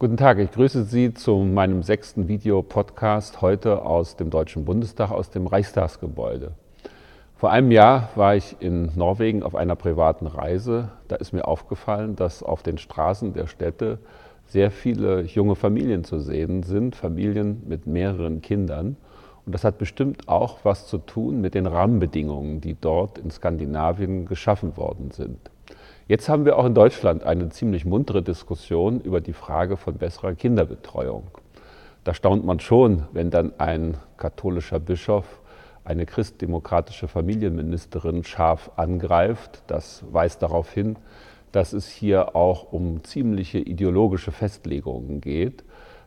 Guten Tag, ich grüße Sie zu meinem sechsten Videopodcast heute aus dem Deutschen Bundestag, aus dem Reichstagsgebäude. Vor einem Jahr war ich in Norwegen auf einer privaten Reise. Da ist mir aufgefallen, dass auf den Straßen der Städte sehr viele junge Familien zu sehen sind, Familien mit mehreren Kindern. Und das hat bestimmt auch was zu tun mit den Rahmenbedingungen, die dort in Skandinavien geschaffen worden sind. Jetzt haben wir auch in Deutschland eine ziemlich muntere Diskussion über die Frage von besserer Kinderbetreuung. Da staunt man schon, wenn dann ein katholischer Bischof eine christdemokratische Familienministerin scharf angreift. Das weist darauf hin, dass es hier auch um ziemliche ideologische Festlegungen geht.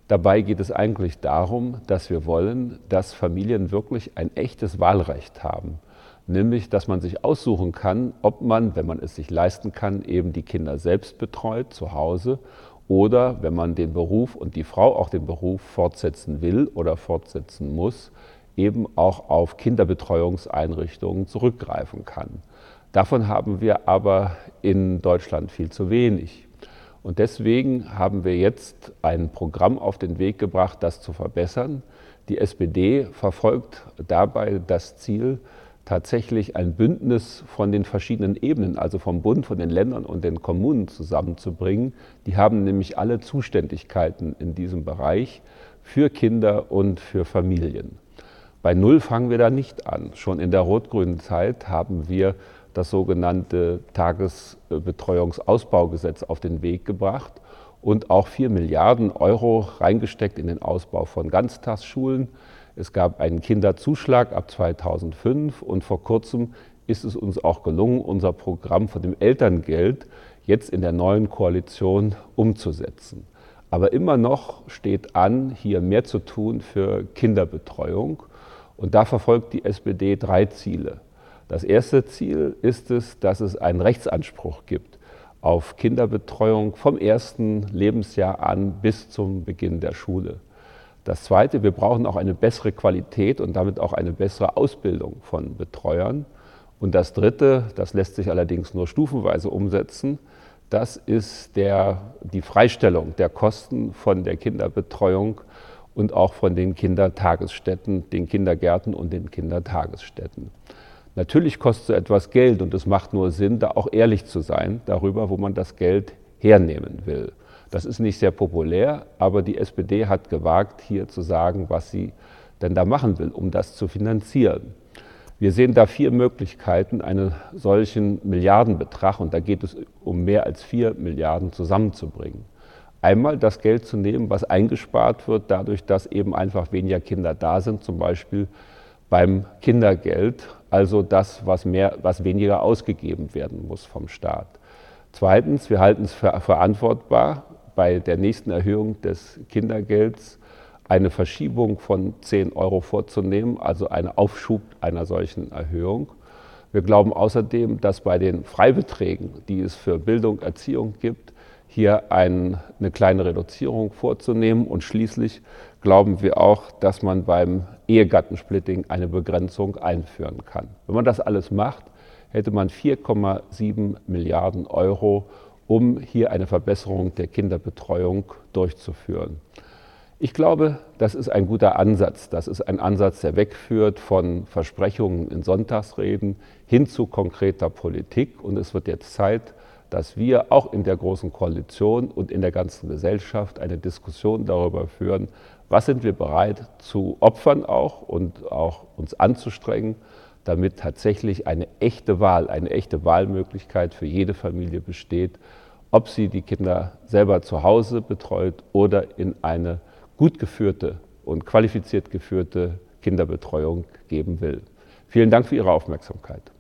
Dabei geht es eigentlich darum, dass wir wollen, dass Familien wirklich ein echtes Wahlrecht haben. Nämlich, dass man sich aussuchen kann, ob man, wenn man es sich leisten kann, eben die Kinder selbst betreut zu Hause oder wenn man den Beruf und die Frau auch den Beruf fortsetzen will oder fortsetzen muss, eben auch auf Kinderbetreuungseinrichtungen zurückgreifen kann. Davon haben wir aber in Deutschland viel zu wenig. Und deswegen haben wir jetzt ein Programm auf den Weg gebracht, das zu verbessern. Die SPD verfolgt dabei das Ziel, tatsächlich ein Bündnis von den verschiedenen Ebenen, also vom Bund, von den Ländern und den Kommunen zusammenzubringen. Die haben nämlich alle Zuständigkeiten in diesem Bereich für Kinder und für Familien. Bei Null fangen wir da nicht an. Schon in der rot-grünen Zeit haben wir das sogenannte Tagesbetreuungsausbaugesetz auf den Weg gebracht und auch 4 Milliarden Euro reingesteckt in den Ausbau von Ganztagsschulen. Es gab einen Kinderzuschlag ab 2005 und vor kurzem ist es uns auch gelungen, unser Programm von dem Elterngeld jetzt in der neuen Koalition umzusetzen. Aber immer noch steht an, hier mehr zu tun für Kinderbetreuung. Und da verfolgt die SPD drei Ziele. Das erste Ziel ist es, dass es einen Rechtsanspruch gibt auf Kinderbetreuung vom ersten Lebensjahr an bis zum Beginn der Schule. Das zweite, wir brauchen auch eine bessere Qualität und damit auch eine bessere Ausbildung von Betreuern. Und das dritte, das lässt sich allerdings nur stufenweise umsetzen, das ist der, die Freistellung der Kosten von der Kinderbetreuung und auch von den Kindertagesstätten, den Kindergärten und den Kindertagesstätten. Natürlich kostet es etwas Geld und es macht nur Sinn, da auch ehrlich zu sein darüber, wo man das Geld hernehmen will. Das ist nicht sehr populär, aber die SPD hat gewagt, hier zu sagen, was sie denn da machen will, um das zu finanzieren. Wir sehen da vier Möglichkeiten, einen solchen Milliardenbetrag, und da geht es um mehr als vier Milliarden zusammenzubringen. Einmal das Geld zu nehmen, was eingespart wird, dadurch, dass eben einfach weniger Kinder da sind, zum Beispiel beim Kindergeld, also das, was, mehr, was weniger ausgegeben werden muss vom Staat. Zweitens, wir halten es für verantwortbar, bei der nächsten Erhöhung des Kindergelds eine Verschiebung von 10 Euro vorzunehmen, also einen Aufschub einer solchen Erhöhung. Wir glauben außerdem, dass bei den Freibeträgen, die es für Bildung, Erziehung gibt, hier ein, eine kleine Reduzierung vorzunehmen. Und schließlich glauben wir auch, dass man beim Ehegattensplitting eine Begrenzung einführen kann. Wenn man das alles macht, hätte man 4,7 Milliarden Euro, um hier eine Verbesserung der Kinderbetreuung durchzuführen. Ich glaube, das ist ein guter Ansatz. Das ist ein Ansatz, der wegführt von Versprechungen in Sonntagsreden hin zu konkreter Politik. Und es wird jetzt Zeit, dass wir auch in der Großen Koalition und in der ganzen Gesellschaft eine Diskussion darüber führen, was sind wir bereit zu opfern auch und auch uns anzustrengen, damit tatsächlich eine echte Wahl, eine echte Wahlmöglichkeit für jede Familie besteht, ob sie die Kinder selber zu Hause betreut oder in eine gut geführte und qualifiziert geführte Kinderbetreuung geben will. Vielen Dank für Ihre Aufmerksamkeit.